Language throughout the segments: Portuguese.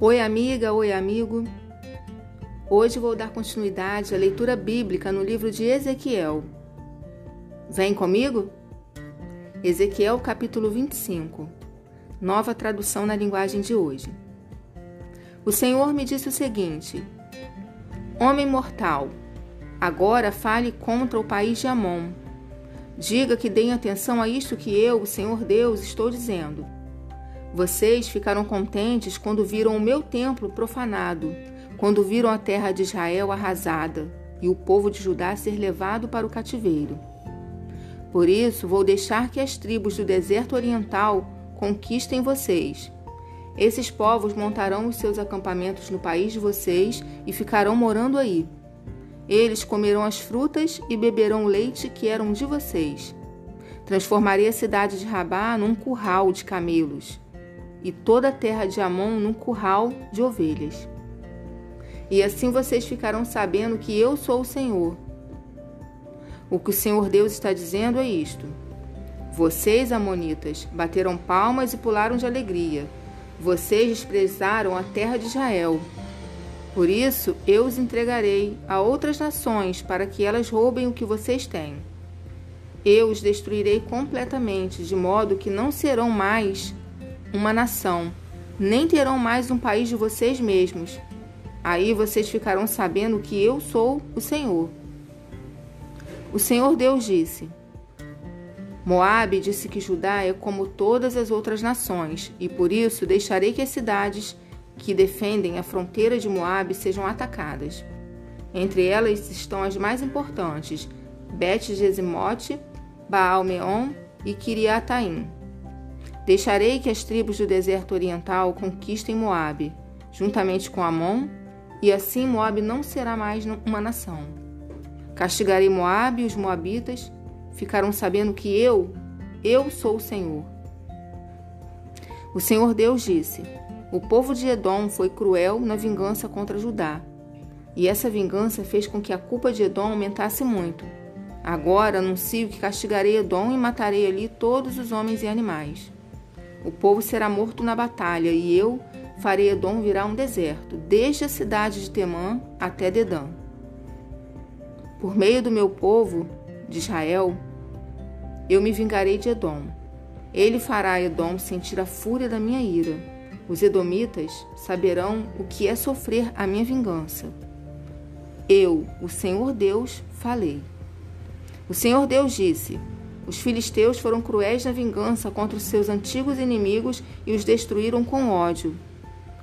Oi, amiga, oi, amigo. Hoje vou dar continuidade à leitura bíblica no livro de Ezequiel. Vem comigo? Ezequiel, capítulo 25. Nova tradução na linguagem de hoje. O Senhor me disse o seguinte: Homem mortal, agora fale contra o país de Amon. Diga que deem atenção a isto que eu, o Senhor Deus, estou dizendo. Vocês ficaram contentes quando viram o meu templo profanado, quando viram a terra de Israel arrasada e o povo de Judá ser levado para o cativeiro. Por isso, vou deixar que as tribos do deserto oriental conquistem vocês. Esses povos montarão os seus acampamentos no país de vocês e ficarão morando aí. Eles comerão as frutas e beberão o leite que eram de vocês. Transformarei a cidade de Rabá num curral de camelos e toda a terra de Amon num curral de ovelhas. E assim vocês ficarão sabendo que eu sou o Senhor. O que o Senhor Deus está dizendo é isto: Vocês, Amonitas, bateram palmas e pularam de alegria. Vocês desprezaram a terra de Israel. Por isso eu os entregarei a outras nações para que elas roubem o que vocês têm. Eu os destruirei completamente, de modo que não serão mais uma nação, nem terão mais um país de vocês mesmos. Aí vocês ficarão sabendo que eu sou o Senhor. O Senhor Deus disse: Moabe disse que Judá é como todas as outras nações, e por isso deixarei que as cidades que defendem a fronteira de Moabe sejam atacadas. Entre elas estão as mais importantes: Bet-Gesimote, Baal-Meon e Kiriataim. Deixarei que as tribos do deserto oriental conquistem Moabe, juntamente com Amon, e assim Moabe não será mais uma nação. Castigarei Moabe e os moabitas ficarão sabendo que eu, eu sou o Senhor. O Senhor Deus disse: O povo de Edom foi cruel na vingança contra Judá, e essa vingança fez com que a culpa de Edom aumentasse muito. Agora anuncio que castigarei Edom e matarei ali todos os homens e animais. O povo será morto na batalha, e eu farei Edom virar um deserto, desde a cidade de Temã até Dedã. Por meio do meu povo, de Israel, eu me vingarei de Edom. Ele fará Edom sentir a fúria da minha ira. Os edomitas saberão o que é sofrer a minha vingança. Eu, o Senhor Deus, falei. O Senhor Deus disse: os filisteus foram cruéis na vingança contra os seus antigos inimigos e os destruíram com ódio.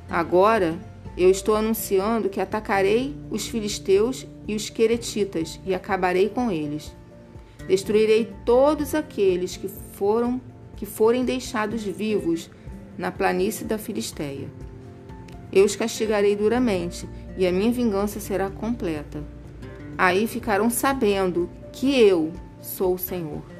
Agora eu estou anunciando que atacarei os filisteus e os queretitas e acabarei com eles. Destruirei todos aqueles que foram que forem deixados vivos na planície da Filisteia. Eu os castigarei duramente e a minha vingança será completa. Aí ficarão sabendo que eu sou o Senhor.